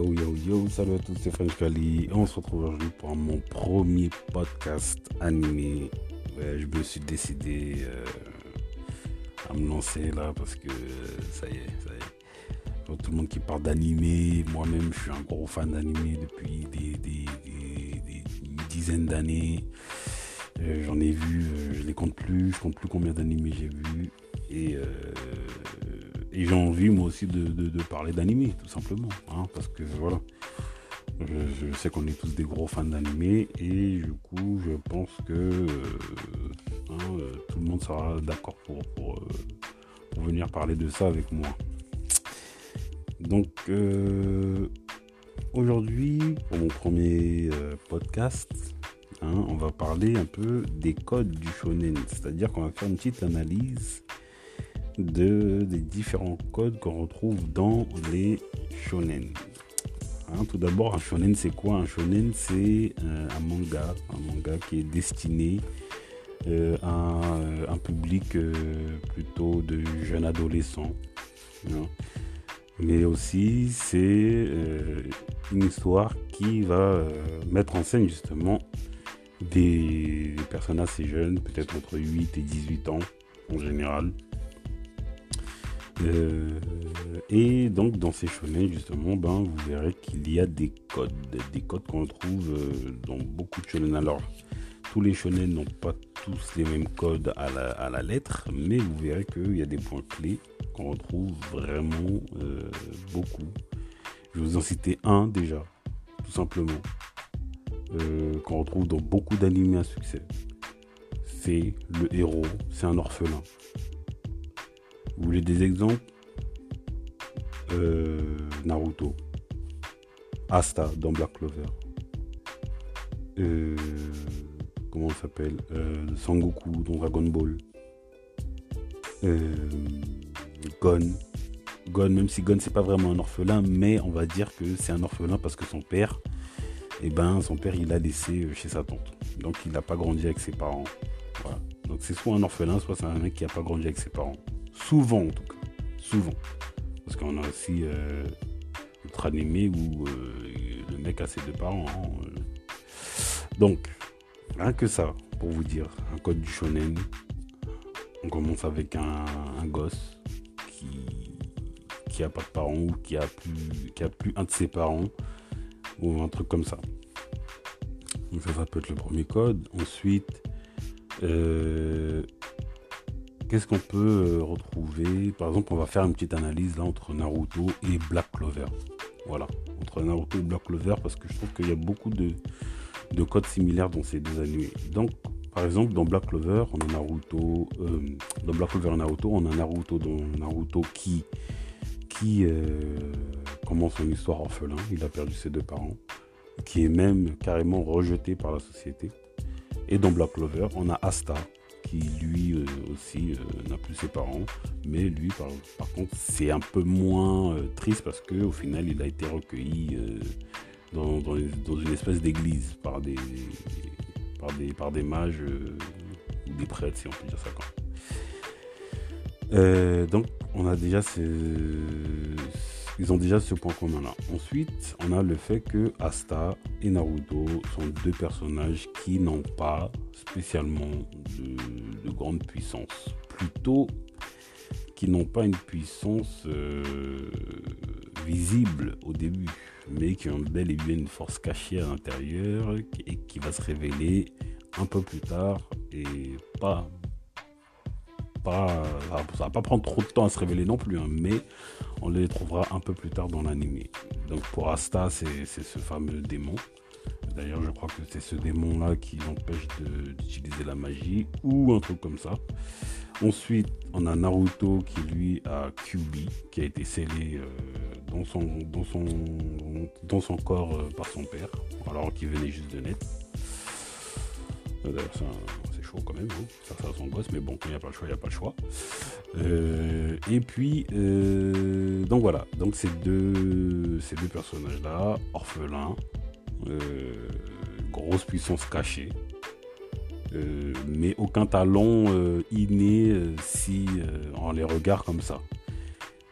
Yo yo yo, salut à tous, c'est French Kali. On se retrouve aujourd'hui pour mon premier podcast animé. je me suis décidé euh, à me lancer là parce que ça y est, ça y est. Tout le monde qui parle d'animé, moi-même je suis un gros fan d'animé depuis des, dizaines d'années. Euh, j'en ai vu, euh, je les compte plus, je compte plus combien d'animés j'ai vu. Et et j'ai envie moi aussi de, parler d'animé, tout simplement. Hein, parce que voilà, je, sais qu'on est tous des gros fans d'animé et du coup je pense que euh, hein, euh, tout le monde sera d'accord pour, pour, euh, venir parler de ça avec moi. Donc aujourd'hui, pour mon premier podcast, hein, on va parler un peu des codes du shonen. C'est-à-dire qu'on va faire une petite analyse de, des différents codes qu'on retrouve dans les shonen. Hein, tout d'abord, un shonen, c'est quoi? Un shonen, c'est euh, un manga, un manga qui est destiné euh, à euh, un public plutôt de jeunes adolescents. Hein. Mais aussi, c'est une histoire qui va mettre en scène justement des, des personnes assez jeunes, peut-être entre 8 et 18 ans en général, euh, et donc dans ces shonen justement, ben, vous verrez qu'il y a des codes, des codes qu'on trouve euh, dans beaucoup de shonen. Alors tous les shonen n'ont pas tous les mêmes codes à la, lettre, mais vous verrez qu'il y a des points clés qu'on retrouve vraiment euh, beaucoup. Je vais vous en citer un déjà, tout simplement, qu'on retrouve dans beaucoup d'animés à succès. C'est le héros, c'est un orphelin. Vous voulez des exemples euh, Naruto. Asta dans Black Clover. Euh, comment ça s'appelle euh, Sangoku dans Dragon Ball. Gon. Gon, même si Gon c'est pas vraiment un orphelin, mais on va dire que c'est un orphelin parce que son père, eh ben, son père il a laissé chez sa tante. Donc il n'a pas grandi avec ses parents. Donc c'est soit un orphelin, soit c'est un mec qui n'a pas grandi avec ses parents. Souvent, en tout cas. Souvent. Parce qu'on a aussi euh, notre animé où euh, le mec a ses deux parents. Hein, euh. Donc, rien que ça, pour vous dire, un code du shonen. On commence avec un, gosse qui, qui pas de parents ou qui a plus, qui a plus un de ses parents ou un truc comme ça. Donc ça, ça peut être le premier code. Ensuite, Qu'est-ce qu'on peut euh, retrouver? Par exemple, on va faire une petite analyse entre Naruto et Black Clover. Voilà, entre Naruto et Black Clover parce que je trouve qu'il y a beaucoup de, codes similaires dans ces deux animés. Donc, par exemple, dans Black Clover, on a Naruto. Euh, dans Black Clover et Naruto, on a Naruto dans Naruto qui, qui euh, commence son histoire orphelin. Il a perdu ses deux parents, qui est même carrément rejeté par la société. Et dans Black Clover, on a Asta lui euh, aussi euh, n'a plus ses parents. Mais lui, par, contre, c'est un peu moins euh, triste parce qu'au final, il a été recueilli dans, une espèce d'église par des, par des, par des mages ou des prêtres, si on peut dire ça quand donc, on a déjà ces ils ont déjà ce point commun là. Ensuite, on a le fait que Asta et Naruto sont deux personnages qui n'ont pas spécialement de, grande puissance. Plutôt qui n'ont pas une puissance euh, visible au début, mais qui ont bel et bien une force cachée à l'intérieur et qui va se révéler un peu plus tard et pas pas, ça va pas prendre trop de temps à se révéler non plus, hein, mais on les trouvera un peu plus tard dans l'animé. Donc pour Asta, c'est ce fameux démon. D'ailleurs, je crois que c'est ce démon-là qui empêche d'utiliser la magie ou un truc comme ça. Ensuite, on a Naruto qui lui a Kyubi, qui a été scellé euh, dans, son, corps euh, par son père, alors qu'il venait juste de naître. Euh, chaud quand même, hein. ça ça son mais bon, quand il n'y a pas le choix, il n'y a pas le choix. Euh, et puis, euh, donc voilà, donc ces deux, ces deux personnages-là, orphelins, grosse puissance cachée, mais aucun talent inné si on les regarde comme ça.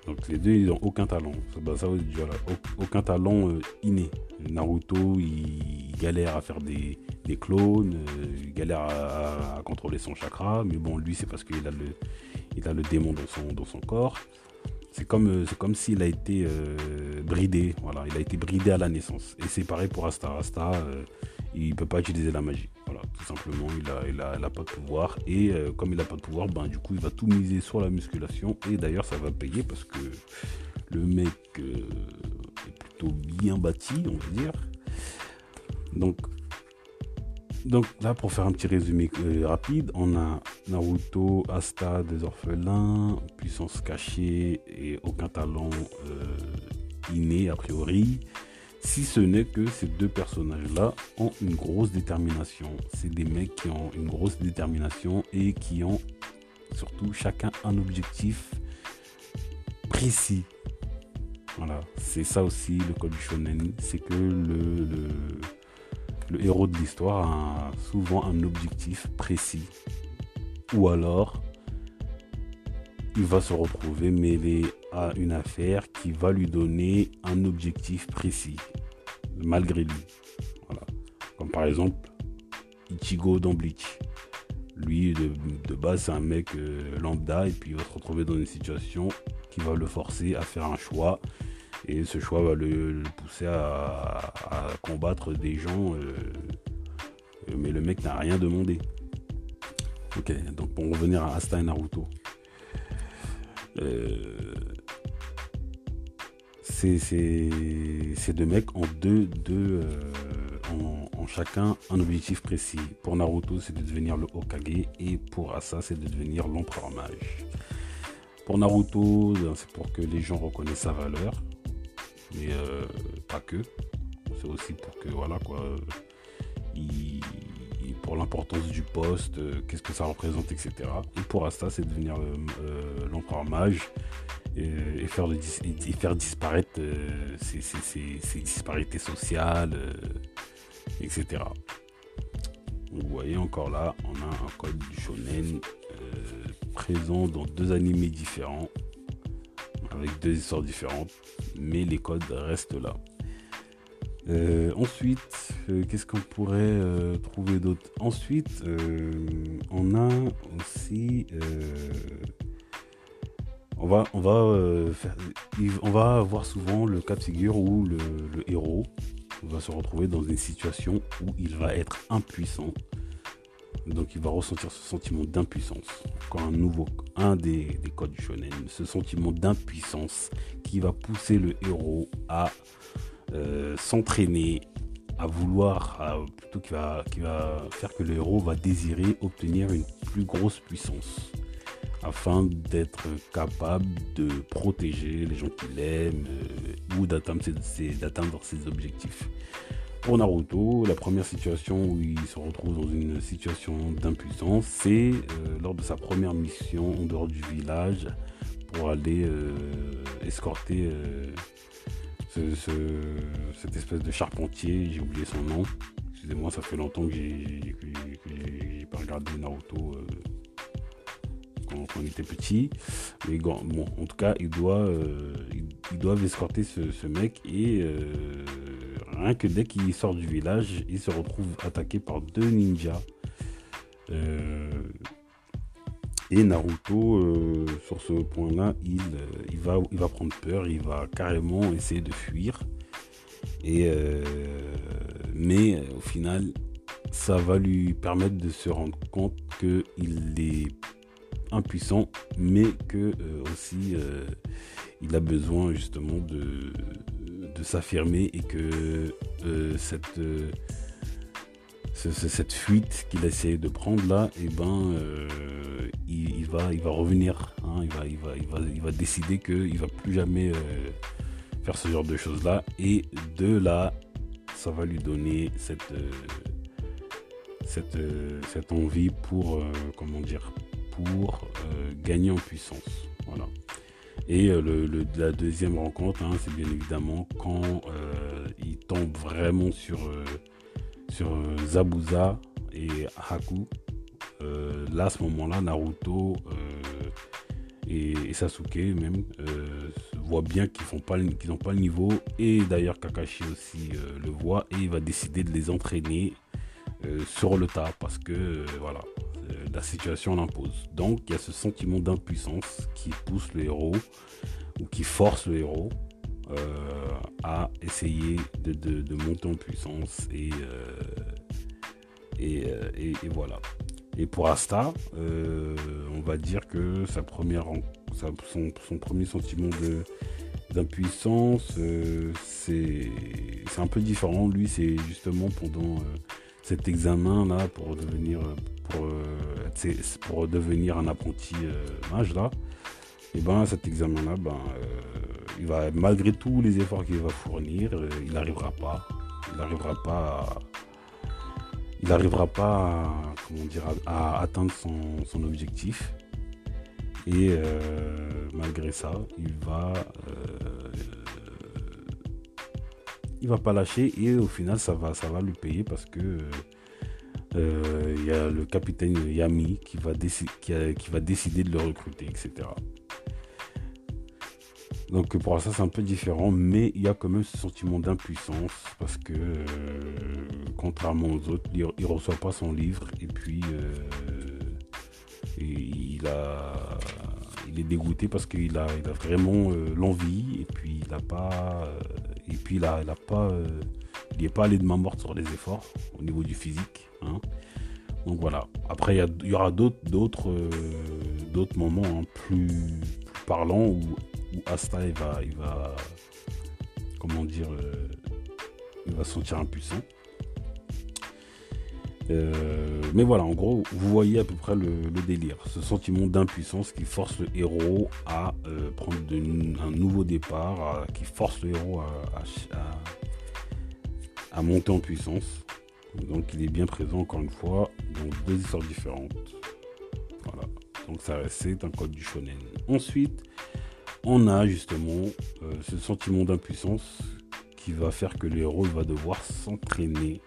Donc les deux, ils n'ont aucun talent. Bah, voilà, aucun talent euh, inné. Naruto, il, galère à faire des, clones, euh, il galère à, contrôler son chakra, mais bon, lui, c'est parce qu'il a le, a le démon dans son, dans son corps. C'est comme, euh, comme s'il a été bridé, voilà, il a été bridé à la naissance. Et c'est pareil pour Asta. Asta, il peut pas utiliser la magie. Voilà, tout simplement, il a, il a, pas de pouvoir. Et euh, comme il n'a pas de pouvoir, ben, du coup, il va tout miser sur la musculation. Et d'ailleurs, ça va payer parce que le mec euh, est plutôt bien bâti, on va dire. Donc, donc là, pour faire un petit résumé euh, rapide, on a Naruto, Asta, des orphelins, puissance cachée et aucun talent inné a priori. Si ce n'est que ces deux personnages-là ont une grosse détermination. C'est des mecs qui ont une grosse détermination et qui ont surtout chacun un objectif précis. Voilà, c'est ça aussi le code du shonen, c'est que le, le, héros de l'histoire a souvent un objectif précis. Ou alors, il va se retrouver mêlé à une affaire qui va lui donner un objectif précis, malgré lui. Comme par exemple Ichigo dans. Lui, de, base, c'est un mec euh, lambda et puis il va se retrouver dans une situation qui va le forcer à faire un choix. Et ce choix va le, pousser à, combattre des gens. Euh, mais le mec n'a rien demandé. Ok, donc pour revenir à Asta et Naruto. Euh, ces deux mecs ont deux, deux euh, chacun un objectif précis. Pour Naruto, c'est de devenir le Hokage et pour Asa, c'est de devenir l'empereur mage. Pour Naruto, ben, c'est pour que les gens reconnaissent sa valeur, mais euh, pas que. C'est aussi pour que voilà quoi, l'importance du poste, qu'est-ce que ça représente, etc. Et pour Asta, c'est de devenir l'empereur mage et, faire, faire disparaître euh, ces, disparités sociales, euh, etc. vous voyez encore là, on a un code du shonen euh, présent dans deux animés différents, avec deux histoires différentes, mais les codes restent là. ensuite, qu'est-ce qu'on pourrait trouver d'autre? Ensuite, on a aussi on va, on va, euh, on va voir souvent le cas de figure où le, héros va se retrouver dans une situation où il va être impuissant. Donc il va ressentir ce sentiment d'impuissance. Encore un nouveau, un des, codes du shonen, ce sentiment d'impuissance qui va pousser le héros à euh, s'entraîner, à vouloir, plutôt qui va, qui va faire que le héros va désirer obtenir une plus grosse puissance afin d'être capable de protéger les gens qu'il aime euh, ou d'atteindre ses, objectifs. Pour Naruto, la première situation où il se retrouve dans une situation d'impuissance, c'est euh, lors de sa première mission en dehors du village pour aller euh, escorter cette espèce de charpentier, j'ai oublié son nom. Excusez-moi, ça fait longtemps que j'ai pas regardé Naruto quand, on était petit. Mais bon, en tout cas, ils doivent, euh, escorter ce, mec et euh, rien que dès qu'il sort du village, il se retrouve attaqué par deux ninjas. Euh, et Naruto, sur ce point-là, il, il, va, prendre peur, il va carrément essayer de fuir. Et, mais au final, ça va lui permettre de se rendre compte qu'il est impuissant, mais que euh, aussi euh, il a besoin justement de, s'affirmer et que euh, cette, fuite qu'il essaie de prendre là, et eh ben, il, va, il va revenir. Hein, il, va, il, va, il, va, il va décider qu'il va plus jamais faire ce genre de choses là. Et de là, ça va lui donner cette, cette, cette envie pour, comment dire, pour euh, gagner en puissance. Voilà. Et euh, le, la deuxième rencontre, hein, c'est bien évidemment quand euh, il tombe vraiment sur, sur Zabuza et Haku. là, à ce moment-là, Naruto et, Sasuke même euh, voit bien qu'ils n'ont pas le niveau et d'ailleurs Kakashi aussi euh, le voit et il va décider de les entraîner euh, sur le tas parce que voilà la situation l'impose. Donc il y a ce sentiment d'impuissance qui pousse le héros ou qui force le héros à essayer de, monter en puissance et, et, et voilà. Et pour Asta, euh, on va dire que sa première, son, premier sentiment d'impuissance, euh, c'est un peu différent. Lui, c'est justement pendant euh, cet examen-là pour devenir, pour, pour, devenir un apprenti mage là. Et ben cet examen-là, ben, il va malgré tous les efforts qu'il va fournir, il n'arrivera pas, il n'arrivera pas à il n'arrivera pas à, comment dire, à, atteindre son, objectif. Et euh, malgré ça, il va, euh, il va pas lâcher et au final, ça va, ça va lui payer parce que euh, il y a le capitaine Yami qui va, décider de le recruter, etc. Donc pour ça c'est un peu différent, mais il y a quand même ce sentiment d'impuissance parce que euh, contrairement aux autres, il, ne reçoit pas son livre et puis euh, il il est dégoûté parce qu'il a, il vraiment l'envie et puis il a pas et puis il a, pas il pas allé de main morte sur les efforts au niveau du physique. Hein. Donc voilà. Après il y, aura d'autres d'autres moments hein, plus, parlants où Asta il va, il va comment dire, euh, il va se sentir impuissant. Euh, mais voilà, en gros, vous voyez à peu près le, délire. Ce sentiment d'impuissance qui force le héros à euh, prendre un nouveau départ, qui force le héros à, monter en puissance. Donc il est bien présent encore une fois dans deux histoires différentes. Voilà. Donc ça c'est un code du shonen. Ensuite, on a justement euh, ce sentiment d'impuissance qui va faire que le héros va devoir s'entraîner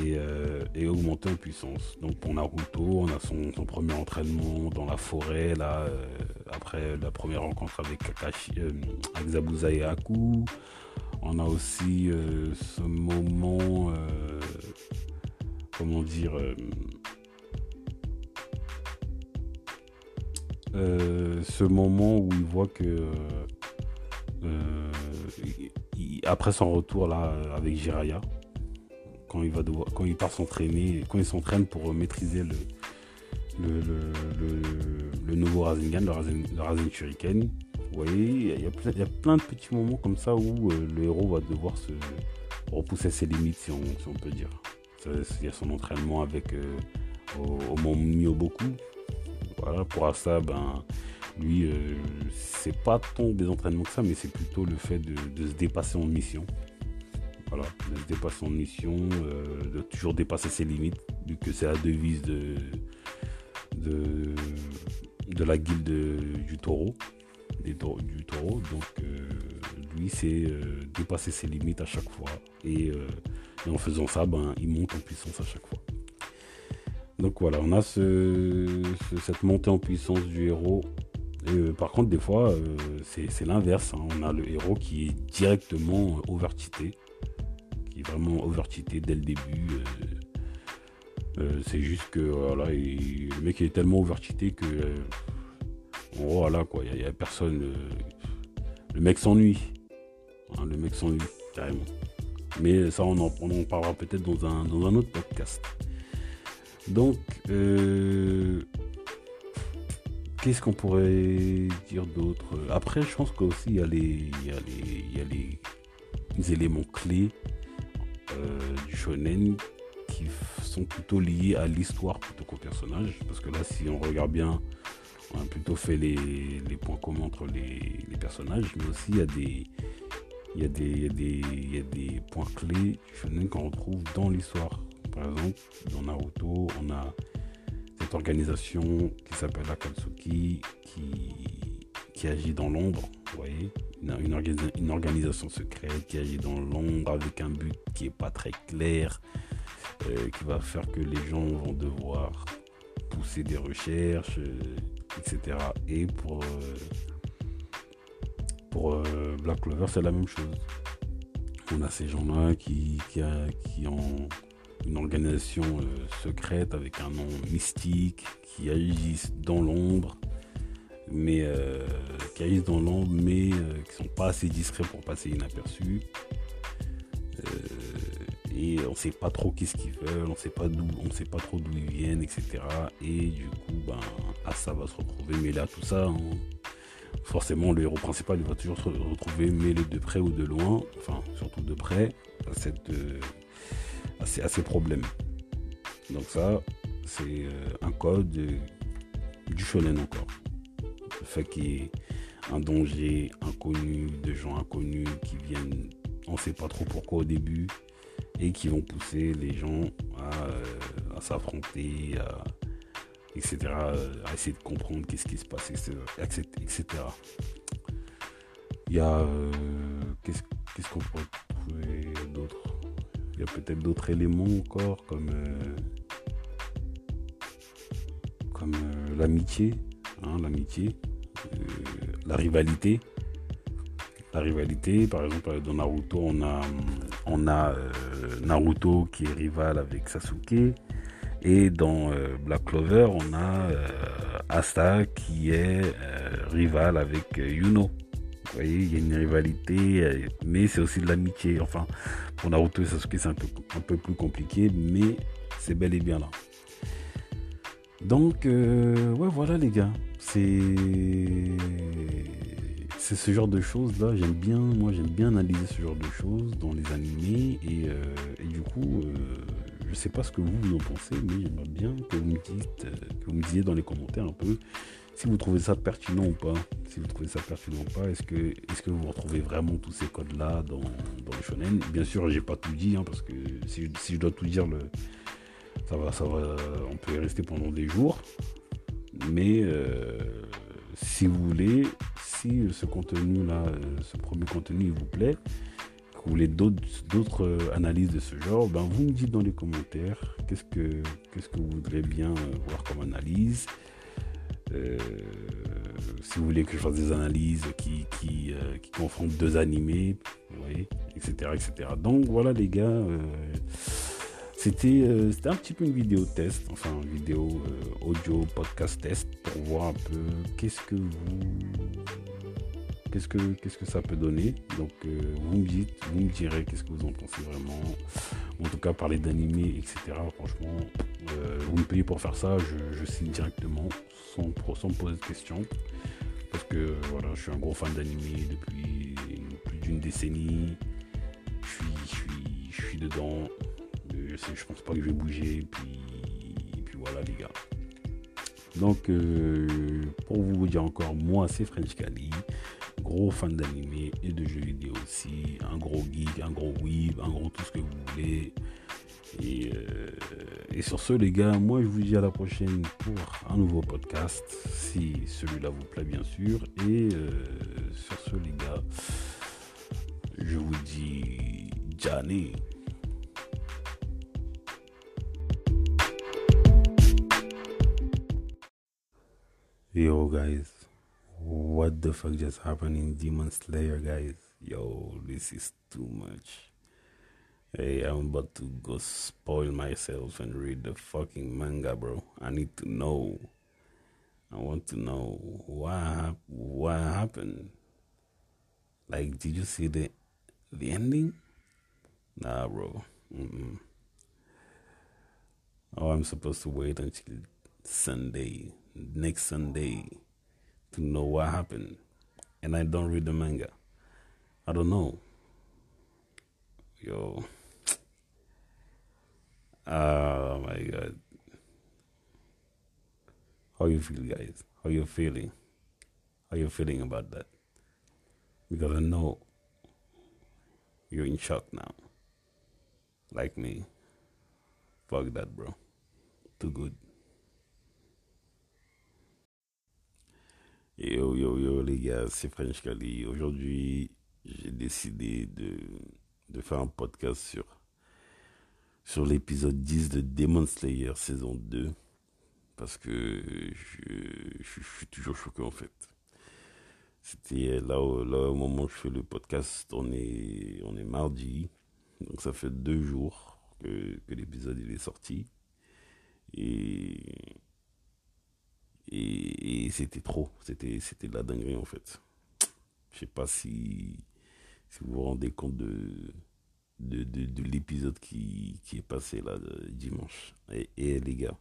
euh, et, augmenter en puissance. Donc pour Naruto, on a son, premier entraînement dans la forêt, là, euh, après la première rencontre avec Kakashi, avec Zabuza et Aku. On a aussi ce moment, comment dire, Euh, ce moment où il voit que euh, après son retour là avec Jiraya, quand il va devoir, quand il part s'entraîner, quand il s'entraîne pour maîtriser le nouveau Rasengan, le Rasen, Shuriken. Voyez, il y, a, plein de petits moments comme ça où euh, le héros va devoir se repousser ses limites, si on, peut dire. Il y a son entraînement avec au, au voilà, pour ça, ben, lui, euh, c'est pas tant des entraînements que ça, mais c'est plutôt le fait de, se dépasser en mission. Voilà, de se dépasser en mission, euh, de toujours dépasser ses limites, vu que c'est la devise de, de, la guilde du taureau, du taureau. Donc, euh, lui, c'est dépasser ses limites à chaque fois. Et, et en faisant ça, ben, il monte en puissance à chaque fois. Donc voilà, on a cette montée en puissance du héros. Euh, par contre, des fois, euh, c'est l'inverse. Hein. On a le héros qui est directement overtité, qui est vraiment overtité dès le début. Euh, c'est juste que voilà, le mec est tellement overtité que voilà quoi, il n'y a, personne. le mec s'ennuie. Hein, le mec s'ennuie, carrément. Mais ça, on en, parlera peut-être dans un, dans un autre podcast. Donc, euh, qu'est-ce qu'on pourrait dire d'autre? Après, je pense qu'aussi, il y a les, il y a les, éléments clés euh, du shonen qui sont plutôt liés à l'histoire plutôt qu'au personnage. Parce que là, si on regarde bien, on a plutôt fait les, points communs entre les, personnages, mais aussi il y a des, des, points clés qu'on retrouve dans l'histoire. Par exemple, dans Naruto, on a cette organisation qui s'appelle Akatsuki qui, qui agit dans l'ombre, vous voyez, une, une, organisation secrète qui agit dans l'ombre avec un but qui n'est pas très clair, euh, qui va faire que les gens vont devoir pousser des recherches, euh, etc. Et pour, pour Black Clover, c'est la même chose. On a ces gens-là qui, qui, ont une organisation secrète avec un nom mystique, qui agissent dans l'ombre, mais euh, qui agissent dans l'ombre, mais euh, qui sont pas assez discrets pour passer inaperçus. Euh, et on sait pas trop qu'est-ce qu'ils veulent, on sait pas d'où, on sait pas trop d'où ils viennent, etc. Et du coup, ben, ça va se retrouver. Mais là, tout ça, hein, forcément, le héros principal, il va toujours se retrouver mêlé de près ou de loin, enfin, surtout de près, à, cette, à, ces, problèmes. Donc ça, c'est un code du shonen encore le fait qu'il y ait un danger inconnu, de gens inconnus qui viennent, on sait pas trop pourquoi au début, et qui vont pousser les gens à, euh, s'affronter, etc., à essayer de comprendre qu'est-ce qui se passe, etc. Il y a... Euh, qu'est-ce qu'on pourrait trouver d'autre? Il y a peut-être d'autres éléments encore, comme... Euh, comme l'amitié, hein, l'amitié la rivalité. La rivalité, par exemple, dans Naruto, on a, on a euh, Naruto qui est rival avec Sasuke. Et dans euh, Black Clover, on a euh, Asta qui est rival avec Yuno. Vous voyez, il y a une rivalité, mais c'est aussi de l'amitié. Enfin, pour Naruto et Sasuke, c'est un peu, un peu plus compliqué, mais c'est bel et bien là. Donc, ouais, voilà les gars c'est ce genre de choses là j'aime bien moi j'aime bien analyser ce genre de choses dans les animés et, euh, du coup euh, je sais pas ce que vous, vous en pensez mais j'aimerais bien que vous me dites euh, que vous me disiez dans les commentaires un peu si vous trouvez ça pertinent ou pas. Si vous trouvez ça pertinent ou pas est-ce que est-ce que vous retrouvez vraiment tous ces codes là dans, dans le shonen? Bien sûr j'ai pas tout dit hein, parce que si je, si je dois tout dire le ça va ça va on peut y rester pendant des jours. Mais euh, si vous voulez, si ce contenu-là, euh, ce premier contenu vous plaît, que vous voulez d'autres euh, analyses de ce genre, ben vous me dites dans les commentaires qu'est-ce que, que vous voudrez bien voir comme analyse. si vous voulez que je fasse des analyses qui, confrontent deux animés, etc., etc. Donc voilà les gars. Euh, c'était un petit peu une vidéo test, enfin une vidéo euh, audio podcast test pour voir un peu qu'est-ce que vous qu'est-ce que qu'est-ce que ça peut donner. Donc euh, vous me dites, vous me direz qu'est-ce que vous en pensez vraiment. En tout cas parler d'animé, etc. Franchement, vous me payez pour faire ça, je, signe directement sans, sans me poser de questions. Parce que voilà, je suis un gros fan d'animé depuis plus d'une décennie. Je suis, je suis, je suis dedans je, pense pas que je vais bouger. Puis, puis voilà les gars. Donc euh, pour vous dire encore, moi c'est French Cali, gros fan d'animé et de jeux vidéo aussi, un gros geek, un gros weeb, un gros tout ce que vous voulez. Et, euh, et, sur ce les gars, moi je vous dis à la prochaine pour un nouveau podcast, si celui-là vous plaît bien sûr. Et euh, sur ce les gars, je vous dis Johnny. Yo, guys, what the fuck just happened in Demon Slayer, guys? Yo, this is too much. Hey, I'm about to go spoil myself and read the fucking manga, bro. I need to know. I want to know what what happened. Like, did you see the the ending? Nah, bro. Mm-mm. Oh, I'm supposed to wait until Sunday next Sunday to know what happened. And I don't read the manga. I don't know. Yo. Oh my god. How you feel guys? How you feeling? How you feeling about that? Because I know you're in shock now. Like me. Fuck that bro. Too good. Yo yo yo les gars, c'est French Kali. Aujourd'hui, j'ai décidé de, faire un podcast sur, sur l'épisode 10 de Demon Slayer saison 2. parce que je, suis toujours choqué en fait. C'était là, là au moment où je fais le podcast, on est, on est mardi, donc ça fait deux jours que, l'épisode est sorti. Et, et, c'était trop, c'était, de la dinguerie en fait. Je sais pas si, si vous vous rendez compte de, de, de, l'épisode qui, qui, est passé là dimanche. Et, les gars,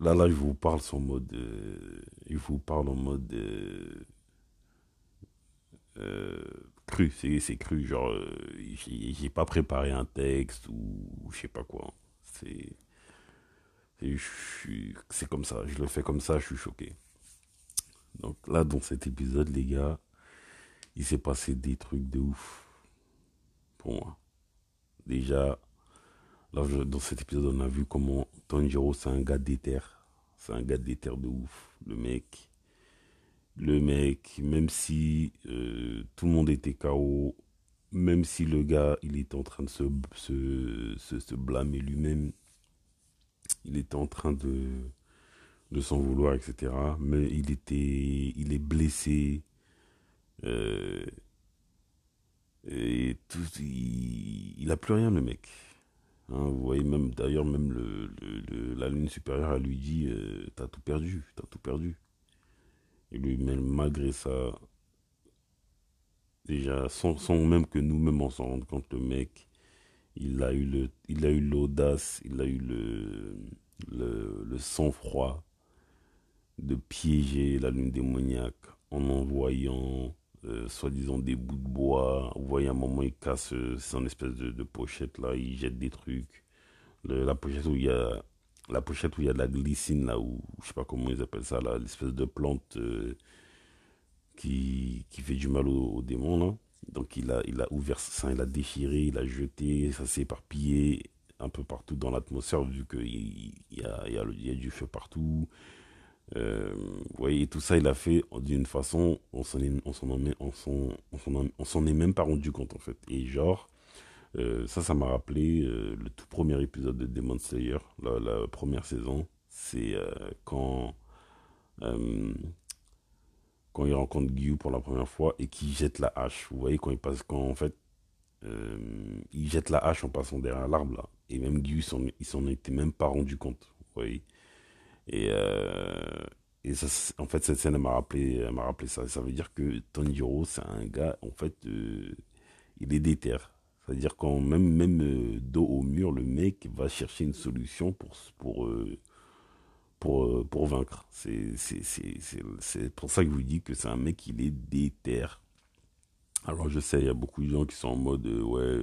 là là je vous parle en mode, euh, je vous parle en mode euh, euh, cru, c'est cru, genre j'ai pas préparé un texte ou je sais pas quoi. C'est c'est comme ça, je le fais comme ça, je suis choqué. Donc là, dans cet épisode, les gars, il s'est passé des trucs de ouf pour moi. Déjà, là, dans cet épisode, on a vu comment Tanjiro, c'est un gars d'éther. C'est un gars d'éther de ouf. Le mec, le mec, même si euh, tout le monde était KO, même si le gars, il était en train de se, se, se blâmer lui-même, il était en train de, s'en vouloir, etc. Mais il était, il est blessé. Euh, et tout, il, a plus rien le mec. Hein, vous voyez même d'ailleurs même la lune supérieure elle lui dit euh, t'as tout perdu, t'as tout perdu. Et lui même malgré ça, déjà sans, même que nous-mêmes on s'en rende compte le mec, il a eu le, il a eu l'audace, il a eu le, le, le sang-froid de piéger la lune démoniaque en envoyant euh, soi-disant des bouts de bois. Vous voyez, à un moment, il casse euh, son espèce de, pochette là, il jette des trucs. la pochette où il y a la pochette où il y a de la glycine là, ou je sais pas comment ils appellent ça là, l'espèce de plante euh, qui, qui fait du mal aux, démons. Donc il a, il a ouvert ça, il a déchiré, il a jeté, ça s'est éparpillé un peu partout dans l'atmosphère vu qu'il y a, y, y a du feu partout. Euh, vous voyez, tout ça, il a fait d'une façon, on s'en est, on s'en s'en est même pas rendu compte en fait. Et genre, euh, ça, ça m'a rappelé euh, le tout premier épisode de Demon Slayer, la, première saison. C'est quand quand il rencontre Gyu pour la première fois et qu'il jette la hache. Vous voyez, quand il passe, quand en fait, il jette la hache en passant derrière l'arbre là. Et même Gyu, il s'en était même pas rendu compte. Vous voyez. Et, euh, et ça, en fait, cette scène m'a rappelé, m'a rappelé ça. Ça veut dire que Tanjiro, c'est un gars, en fait, euh, il est déter. C'est-à-dire quand même, même euh, dos au mur, le mec va chercher une solution pour, pour, pour, pour vaincre. C'est, pour ça que je vous dis que c'est un mec, il est déter. Alors je sais, il y a beaucoup de gens qui sont en mode, ouais,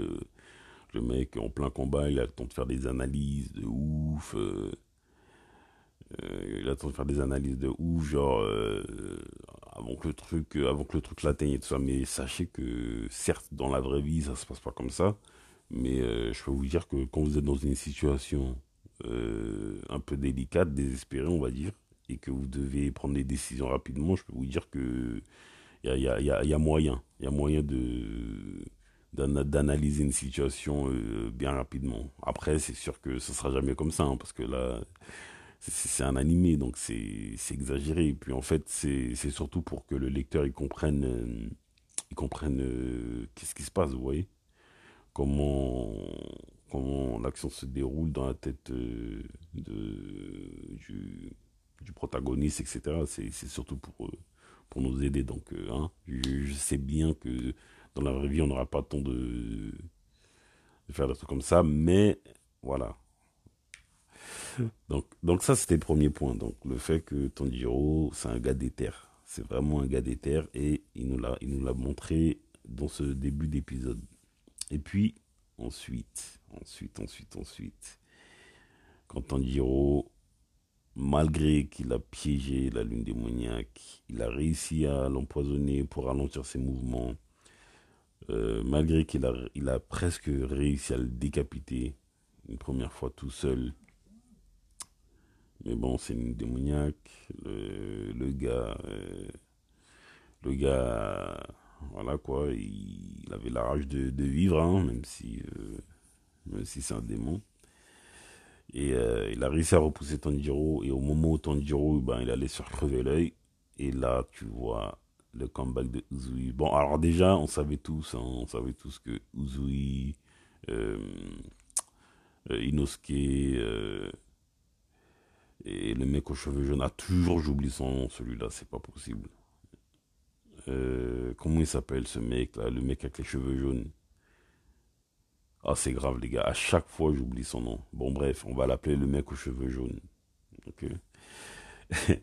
le mec en plein combat, il a le temps de faire des analyses de ouf. Euh, il a de faire des analyses de ouf, genre euh, avant que le truc, euh, avant le truc l'atteigne et tout ça. Mais sachez que certes, dans la vraie vie, ça se passe pas comme ça. Mais je peux vous dire que quand vous êtes dans une situation un peu délicate, désespérée, on va dire, et que vous devez prendre des décisions rapidement, je peux vous dire que il y a, moyen, il y a moyen de d'analyser une situation bien rapidement. Après, c'est sûr que ce sera jamais comme ça, hein, parce que là, c'est un animé, donc c'est exagéré. Puis en fait, c'est surtout pour que le lecteur il comprenne, euh, il comprenne euh, qu'est-ce qui se passe, vous voyez? Comment, comment l'action se déroule dans la tête euh, du, protagoniste, etc. C'est surtout pour, pour nous aider. Donc, hein, je, sais bien que dans la vraie vie, on n'aura pas le temps de, faire des trucs comme ça, mais voilà, donc, donc ça, c'était le premier point. Donc, le fait que Tanjiro, c'est un gars d'éther. C'est vraiment un gars d'éther et il nous l'a, il nous l'a montré dans ce début d'épisode. Et puis, ensuite, ensuite, ensuite, ensuite, quand Tanjiro, malgré qu'il a piégé la lune démoniaque, il a réussi à l'empoisonner pour ralentir ses mouvements, euh, malgré qu'il a, il a presque réussi à le décapiter une première fois tout seul, mais bon, c'est une démoniaque. Le, le gars, euh, le gars, voilà quoi, il, avait la rage de, de vivre, hein, même si, euh, même si c'est un démon. Et euh, il a réussi à repousser Tanjiro. Et au moment où Tanjiro, ben, il allait se crever l'œil. Et là, tu vois le comeback de Uzui. Bon, alors déjà, on savait tous, hein, on savait tous que Uzui, euh, euh, Inosuke et le mec aux cheveux jaunes, a toujours, j'oublie son nom, celui-là, c'est pas possible. comment il s'appelle ce mec là, le mec avec les cheveux jaunes? Ah, c'est grave, les gars. À chaque fois, j'oublie son nom. Bon, bref, on va l'appeler le mec aux cheveux jaunes. Ok.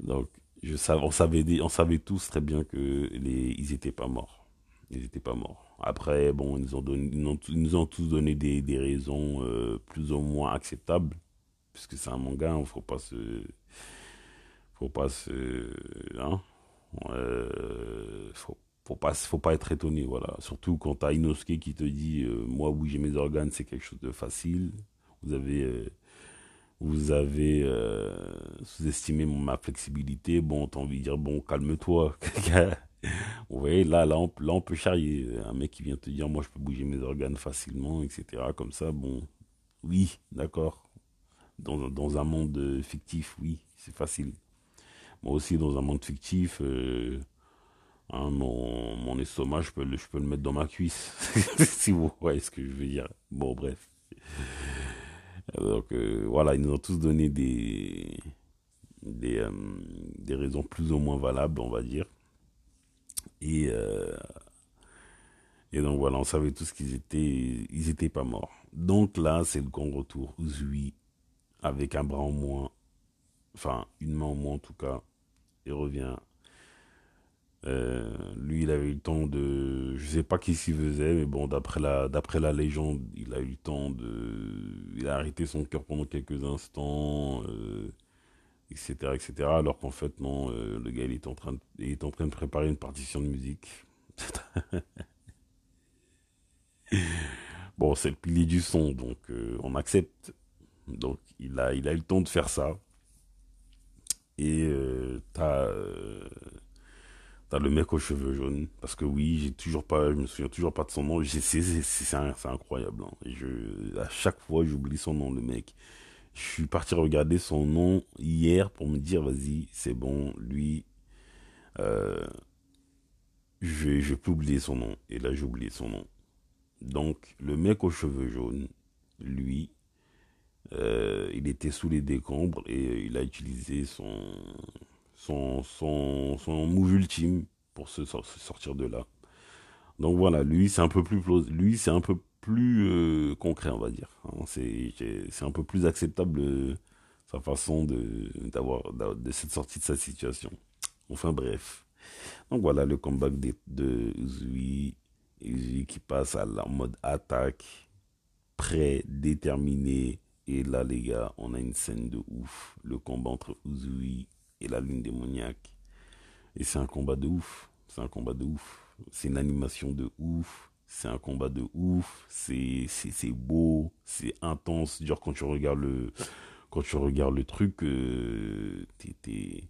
Donc, on, savait, on savait tous très bien que les, ils étaient pas morts. Ils étaient pas morts. Après, bon, ils nous ont, donné, ils nous ont tous donné des, raisons euh, plus ou moins acceptables. Puisque c'est un manga, hein, faut pas se. Faut pas se. Hein. Faut faut pas faut pas être étonné voilà. Surtout quand as Inosuke qui te dit euh, moi bouger mes organes c'est quelque chose de facile. Vous avez euh, vous avez euh, sous-estimé ma flexibilité. Bon t'as envie de dire bon calme-toi vous voyez là là on, peut charrier. Un mec qui vient te dire moi je peux bouger mes organes facilement etc comme ça bon oui d'accord. Dans, dans un monde fictif oui c'est facile. Moi aussi dans un monde fictif Hein, mon, mon, estomac, je peux, le, mettre dans ma cuisse, si vous voyez ce que je veux dire. Bon, bref. Donc euh, voilà, ils nous ont tous donné des, euh, des, raisons plus ou moins valables, on va dire. Et, euh, et donc voilà, on savait tous qu'ils étaient, ils étaient pas morts. Donc là, c'est le grand retour. Uzui, avec un bras en moins, enfin une main en moins en tout cas, il revient euh, lui, il avait eu le temps de, je sais pas qui s'y faisait, mais bon, d'après la, la légende, il a eu le temps de, il a arrêté son cœur pendant quelques instants, etc., euh, etc. Alors qu'en fait, non, euh, le gars, il est en train, de, est en train de préparer une partition de musique. bon, c'est le pilier du son, donc on accepte. Donc, il a, il a eu le temps de faire ça. Et t'as T'as le mec aux cheveux jaunes. Parce que oui, j'ai toujours pas, je me souviens toujours pas de son nom. C'est incroyable. Hein. je, à chaque fois, j'oublie son nom, le mec. Je suis parti regarder son nom hier pour me dire, vas-y, c'est bon, lui, euh, je, peux oublier son nom. Et là, j'ai oublié son nom. Donc, le mec aux cheveux jaunes, lui, euh, il était sous les décombres et il a utilisé son, son, son, son move ultime pour se, sortir de là. Donc voilà, lui c'est un peu plus lui c'est un peu plus euh, concret on va dire. Hein. C'est un peu plus acceptable euh, sa façon de d'avoir de cette sortie de sa situation. Enfin bref. Donc voilà le comeback de, de Uzui, qui passe à la mode attaque, prêt, déterminé. Et là les gars, on a une scène de ouf. Le combat entre Uzui et la lune démoniaque. Et c'est un combat de ouf. C'est un combat de ouf. C'est une animation de ouf. C'est un combat de ouf. C'est, beau. C'est intense. Genre, quand tu regardes le, quand tu regardes le truc, euh, t'es,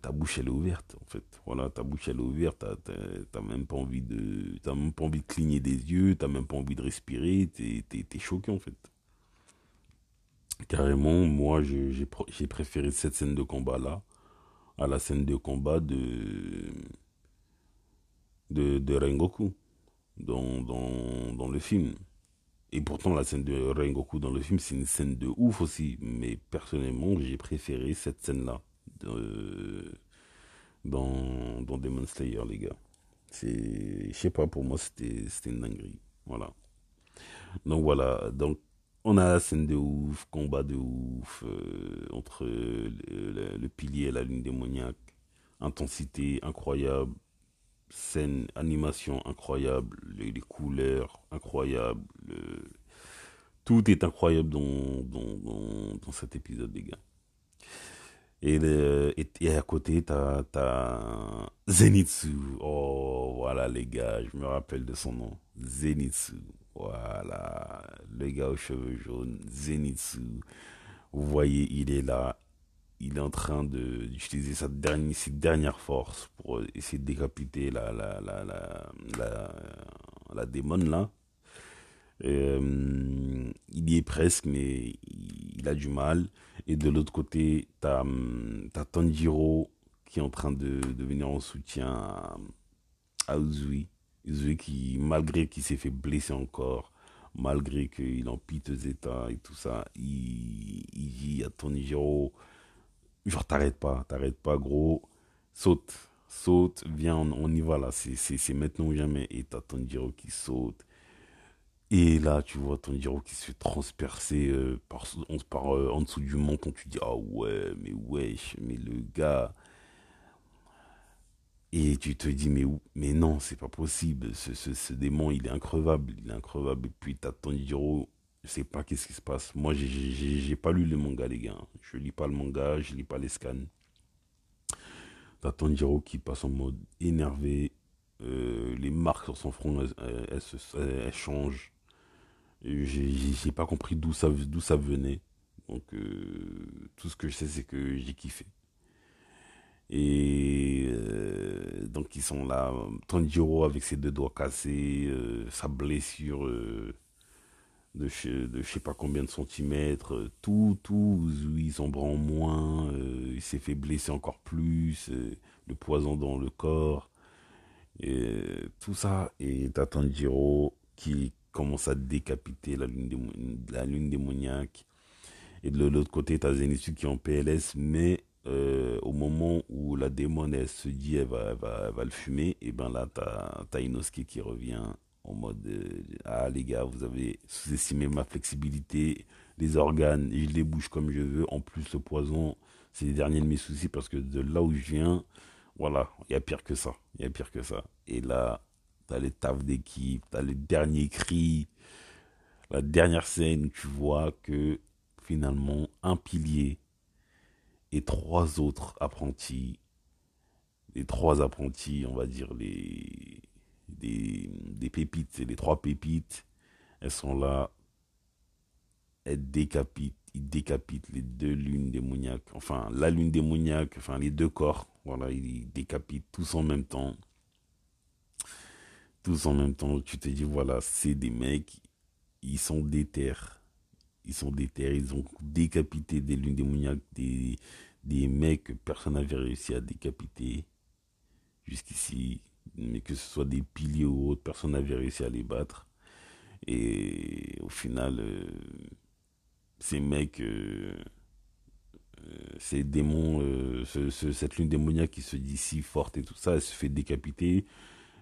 ta bouche elle est ouverte en fait voilà ta bouche elle est ouverte t'as même même pas envie de cligner des yeux t'as même pas envie de respirer t'es es, choqué en fait Carrément, moi, j'ai préféré cette scène de combat-là à la scène de combat de, de, Rengoku dans, le film. Et pourtant, la scène de Rengoku dans le film, c'est une scène de ouf aussi. Mais personnellement, j'ai préféré cette scène-là dans, dans Demon Slayer, les gars. Je sais pas, pour moi, c'était une dinguerie. Voilà. Donc voilà, donc on a la scène de ouf, combat de ouf euh, entre le, pilier et la lune démoniaque, intensité incroyable, scène, animation incroyable, les, couleurs incroyables, tout est incroyable dans, cet épisode, les gars. Et, à côté, t'as as Zenitsu. Oh, voilà, les gars, je me rappelle de son nom. Zenitsu. Voilà, le gars aux cheveux jaunes, Zenitsu. Vous voyez, il est là. Il est en train d'utiliser dernière, ses dernières forces pour essayer de décapiter la, la, la, la, la, là. Euh, il y est presque, mais il a du mal. Et de l'autre côté, tu as, as, Tanjiro qui est en train de, venir en soutien à Uzui. Uzui qui, malgré qu'il s'est fait blesser encore, malgré qu'il est en piteux état et tout ça, il, il dit à Tanjiro, genre t'arrêtes pas, t'arrêtes pas gros, saute, saute, viens, on, y va là, c'est maintenant ou jamais. Et t'as Tanjiro qui saute. Et là, tu vois Tanjiro qui se fait transpercer euh, par, par euh, en dessous du menton. Tu dis, ah ouais, mais wesh, mais le gars. Et tu te dis, mais, mais non, c'est pas possible. Ce, démon, il est increvable. Il est increvable. Et puis, t'as Tanjiro, je sais pas qu'est-ce qui se passe. Moi, j'ai pas lu le manga, les gars. Je lis pas le manga, je lis pas les scans. T'as Tanjiro qui passe en mode énervé. Euh, les marques sur son front, elles, changent. J'ai pas compris d'où ça, ça venait. Donc, euh, tout ce que je sais, c'est que j'ai kiffé. Et euh, donc, ils sont là. Tanjiro avec ses deux doigts cassés, sa blessure de je, de sais pas combien de centimètres, euh, tout, tout, ils sont en moins, euh, il s'est fait blesser encore plus, euh, le poison dans le corps, tout ça, et t'as Tanjiro qui commence à décapiter la lune, la lune démoniaque, et de l'autre côté, t'as Zenitsu qui est en PLS, mais au moment où la démon elle se dit elle va, va, va le fumer, et ben là t'as as Inosuke qui revient en mode euh, ah les gars vous avez sous-estimé ma flexibilité les organes je les bouge comme je veux. En plus le poison c'est les derniers de mes soucis parce que de là où je viens voilà il y a pire que ça il y a pire que ça. Et là t'as les tafs d'équipe t'as les derniers cris la dernière scène tu vois que finalement un pilier et trois autres apprentis les trois apprentis on va dire les pépites, les trois pépites. Elles sont là. Elles décapitent, ils décapitent les deux lunes démoniaques. Enfin, la lune démoniaque, enfin les deux corps. Voilà, ils décapitent tous en même temps. Tous en même temps. Tu te dis, voilà, c'est des mecs, ils sont déter. Ils sont déter, ils ont décapité des lunes démoniaques, des, des mecs que personne n'avait réussi à décapiter jusqu'ici mais que ce soit des piliers ou autres, personne n'avait réussi à les battre. Et au final, euh, ces mecs, euh, euh, ces démons, cette lune démoniaque qui se dit si forte et tout ça, elle se fait décapiter.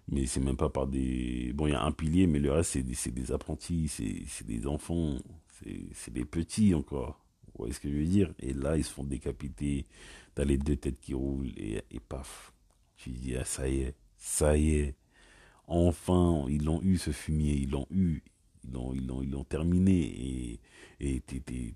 Mais c'est même pas par des. Bon, il y a un pilier, mais le reste, c'est des, apprentis, c'est des enfants, c'est des petits encore. Vous voyez ce que je veux dire Et là, ils se font décapiter. T'as les deux têtes qui roulent et, et paf. Tu dis, ah, ça y est ça y est, enfin, ils l'ont eu ce fumier, ils l'ont eu, ils l'ont, ils l'ont, ils l'ont terminé et t'es, t'es,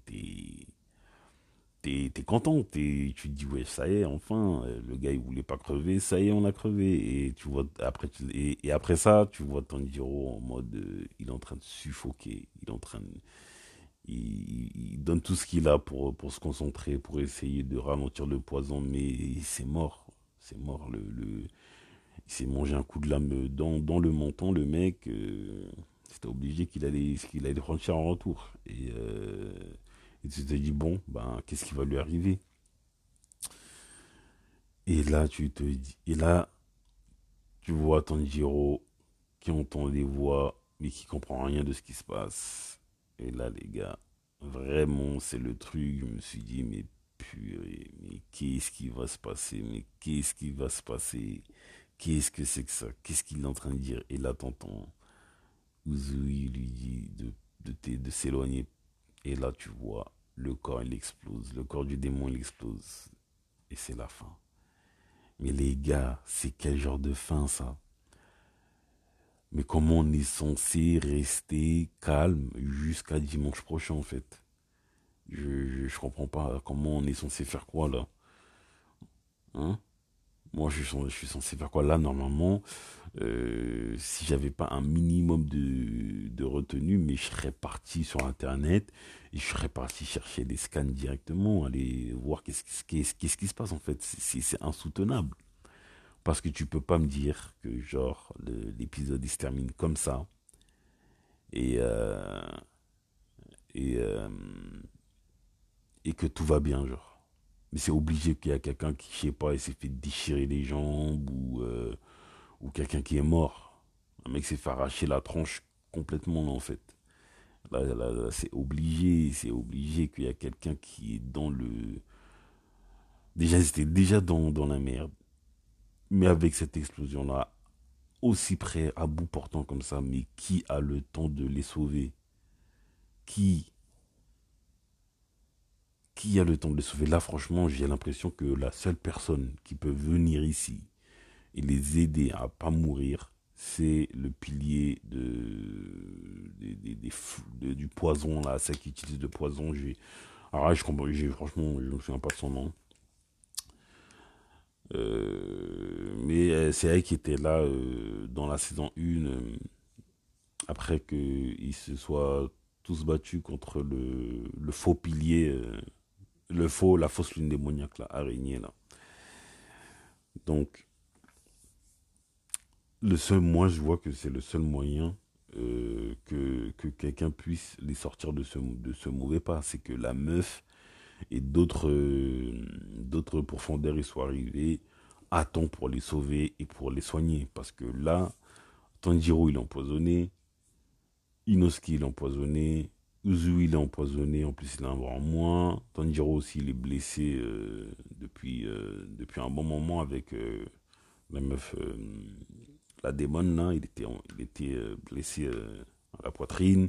t'es, t'es, content, tu te dis ouais ça y est, enfin, le gars il voulait pas crever, ça y est on l'a crevé et tu vois après et, après ça tu vois Tanjiro en mode euh, il est en train de suffoquer, il est en train de il, donne tout ce qu'il a pour, se concentrer, pour essayer de ralentir le poison, mais c'est mort. C'est mort. Il s'est mangé un coup de lame dans, le menton, le mec. Euh, c'était obligé qu'il allait, qu'il allait en retour. Et, et tu te dis, bon, ben, qu'est-ce qui va lui arriver? Et là, tu te dis, et là, tu vois Tanjiro qui entend des voix, mais qui comprend rien de ce qui se passe. Et là, les gars, vraiment, c'est le truc. Je me suis dit, mais purée, mais qu'est-ce qui va se passer? Mais qu'est-ce qui va se passer? Qu'est-ce que c'est que ça? Qu'est-ce qu'il est en train de dire? Et là, t'entends Uzui lui dit de, de, de s'éloigner. Et là, tu vois, le corps, il explose. Le corps du démon, il explose. Et c'est la fin. Mais les gars, c'est quel genre de fin, ça? Mais comment on est censé rester calme jusqu'à dimanche prochain, en fait? Je, je, comprends pas. Comment on est censé faire quoi, là? Hein? Moi, je suis, je suis censé faire quoi? Là normalement euh, Si j'avais pas un minimum de, de retenue, mais je serais parti sur Internet et je serais parti chercher des scans directement, aller voir qu'est-ce qu'est-ce qui se passe en fait. C'est insoutenable. Parce que tu peux pas me dire que genre l'épisode se termine comme ça et, et, et que tout va bien, genre. Mais c'est obligé qu'il y a quelqu'un qui, je sais pas, s'est fait déchirer les jambes ou, ou quelqu'un qui est mort. Un mec s'est fait arracher la tranche complètement, en fait. Là, là, c'est obligé, c'est obligé qu'il y a quelqu'un qui est dans le. Déjà, c'était déjà dans, dans la merde. Mais avec cette explosion-là, aussi près, à bout portant comme ça, mais qui a le temps de les sauver? Qui? Qui a le temps de les sauver? Là, franchement, j'ai l'impression que la seule personne qui peut venir ici et les aider à pas mourir, c'est le pilier de, du poison, là, ça qui utilise de poison. Alors je comprends, franchement, je ne me souviens pas de son nom. Euh, mais euh, c'est elle qui était là euh, dans la saison 1, après qu'ils se soient tous battus contre le, le faux pilier, le faux, la fausse lune démoniaque, la araignée, là. Donc, le seul, moi, je vois que c'est le seul moyen que, que quelqu'un puisse les sortir de ce, de ce mauvais pas. C'est que la meuf et d'autres d'autres profondeurs y soient arrivés à temps pour les sauver et pour les soigner. Parce que là, Tanjiro il est empoisonné, Inosuke il est empoisonné, Uzu il est empoisonné, en plus il en moins, Tanjiro aussi il est blessé euh, depuis, euh, depuis un bon moment avec euh, la meuf, la démon là, il était, il était blessé à la poitrine.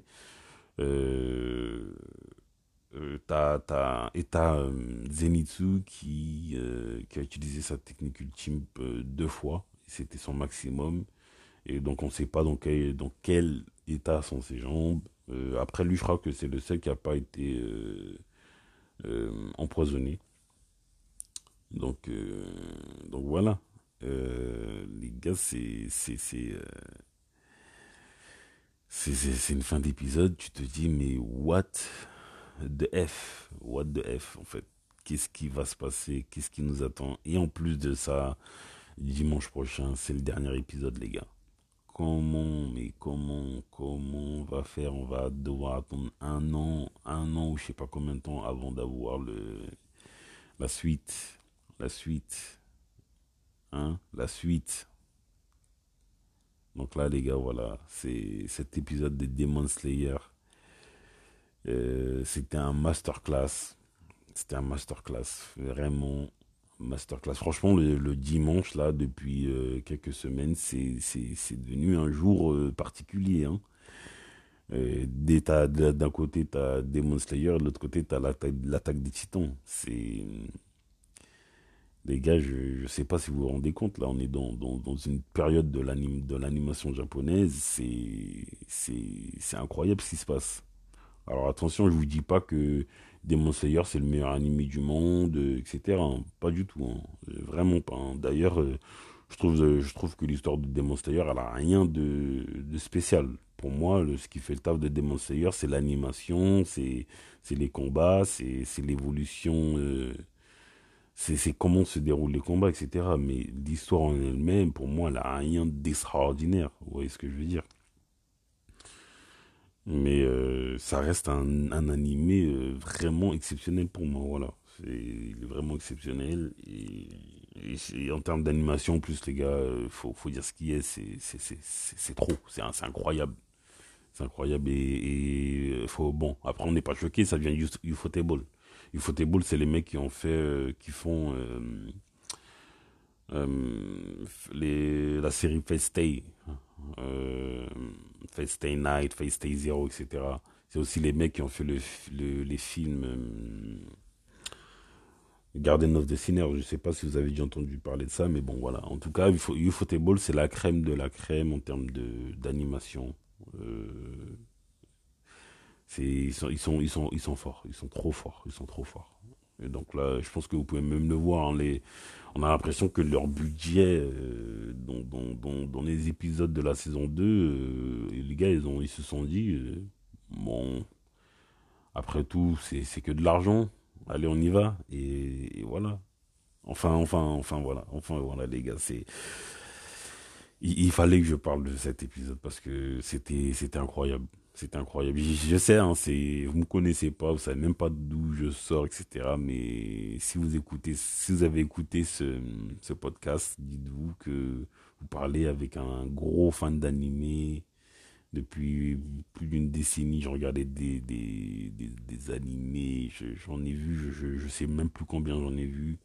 Euh, t'as, et t'as euh, Zenitsu qui, euh, qui a utilisé sa technique ultime deux fois. C'était son maximum. Et donc on sait pas dans quel, dans état sont ses jambes. après lui, je crois que c'est le seul qui n'a pas été empoisonné. Donc, donc voilà. les gars, c'est, c'est, c'est une fin d'épisode. Tu te dis, mais what? De F. What the F, en fait. Qu'est-ce qui va se passer? Qu'est-ce qui nous attend? Et en plus de ça, dimanche prochain, c'est le dernier épisode, les gars. Comment, mais comment, comment on va faire? On va devoir attendre un an, un an ou je sais pas combien de temps avant d'avoir la suite. La suite. Hein? La suite. Donc là, les gars, voilà. C'est cet épisode de Demon Slayer euh, c'était un masterclass. C'était un masterclass, vraiment masterclass. Franchement, le, dimanche, là, depuis euh, quelques semaines, c'est devenu un jour euh, particulier. Hein. D'un côté, tu as Demon Slayer, de l'autre côté, tu as l'attaque des titans. Les gars, je ne sais pas si vous vous rendez compte, là, on est dans, dans, dans une période de l'animation japonaise. C'est incroyable ce qui se passe. Alors attention, je vous dis pas que Demon Slayer c'est le meilleur anime du monde, euh, etc. Hein. Pas du tout, hein. euh, vraiment pas. Hein. D'ailleurs, euh, je trouve, je trouve que l'histoire de Demon Slayer elle a rien de, spécial. Pour moi, ce qui fait le taf de Demon Slayer, c'est l'animation, c'est les combats, c'est l'évolution, c'est comment se déroulent les combats, etc. Mais l'histoire en elle-même, pour moi, elle a rien d'extraordinaire. Vous voyez ce que je veux dire? Mais euh, ça reste un, un animé euh, vraiment exceptionnel pour moi. Voilà. il est vraiment exceptionnel. Et, en termes d'animation, plus, les gars, euh, faut, faut dire ce qui est. C'est trop. C'est incroyable. C'est incroyable. Et, faut, bon, après, on n'est pas choqué. Ça devient Ufotable. Ufotable, c'est les mecs qui ont fait, qui font la série Fast Stay. Euh, Stay Night, Stay Zero, etc. C'est aussi les mecs qui ont fait le, les films euh, Garden of the Sinner. Je ne sais pas si vous avez déjà entendu parler de ça, mais bon, voilà. En tout cas, Ufotable, c'est la crème de la crème en termes d'animation. Euh, ils, sont, ils sont forts, ils sont trop forts, ils sont trop forts. Donc là, je pense que vous pouvez même le voir. Hein, on a l'impression que leur budget euh, dans, les épisodes de la saison 2, euh, les gars, ils, ont, ils se sont dit, euh, bon, après tout, c'est que de l'argent, allez, on y va, et, voilà. Enfin, enfin, enfin, voilà, enfin, voilà, les gars, c'est... Il, fallait que je parle de cet épisode parce que c'était incroyable. C'est incroyable. Je, sais, hein, c'est, vous me connaissez pas, vous savez même pas d'où je sors, etc. Mais si vous écoutez, si vous avez écouté ce, ce podcast, dites-vous que vous parlez avec un gros fan d'animé. Depuis plus d'une décennie, je regardais des, des, des, des animés. J'en ai vu, je, je sais même plus combien j'en ai vu.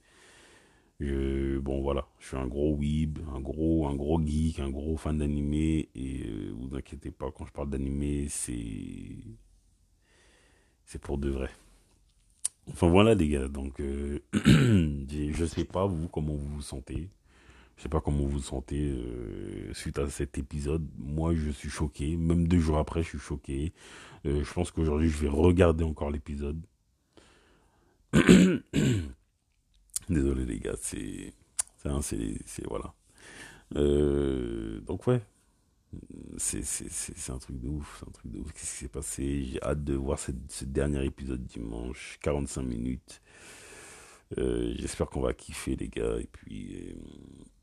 Je, bon voilà, je suis un gros weeb, un gros, un gros geek, un gros fan d'animé et euh, vous inquiétez pas quand je parle d'animé, c'est c'est pour de vrai. Enfin voilà les gars, donc euh, je sais pas vous comment vous vous sentez. Je sais pas comment vous vous sentez euh, suite à cet épisode. Moi, je suis choqué. Même deux jours après, je suis choqué. je pense qu'aujourd'hui, je vais regarder encore l'épisode. Désolé les gars, c'est. C'est. Voilà. Euh, donc ouais. C'est un truc de ouf. C'est un truc de ouf. Qu'est-ce qui s'est passé? J'ai hâte de voir ce dernier épisode dimanche. 45 minutes. Euh, j'espère qu'on va kiffer les gars. Et puis, euh,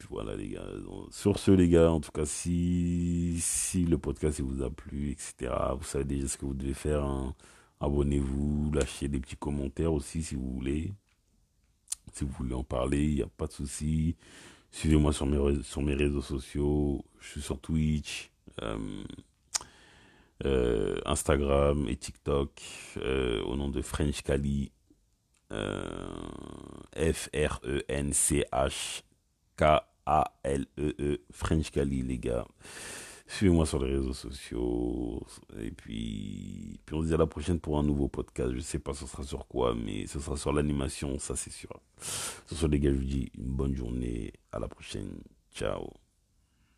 voilà les gars. sur ce les gars, en tout cas, si, si le podcast vous a plu, etc., vous savez déjà ce que vous devez faire. Hein. Abonnez-vous, lâchez des petits commentaires aussi si vous voulez. Si vous voulez en parler, il n'y a pas de souci. Suivez-moi sur mes, réseaux sociaux. Je suis sur Twitch, euh, euh, Instagram et TikTok euh, au nom de French Cali. F-R-E-N-C-H-K-A-L-E-E. French Cali, les gars. Suivez-moi sur les réseaux sociaux. Et puis, puis on se dit à la prochaine pour un nouveau podcast. Je sais pas ce sera sur quoi, mais ce sera sur l'animation, ça c'est sûr. Ce, les gars, je vous dis une bonne journée. À la prochaine. Ciao.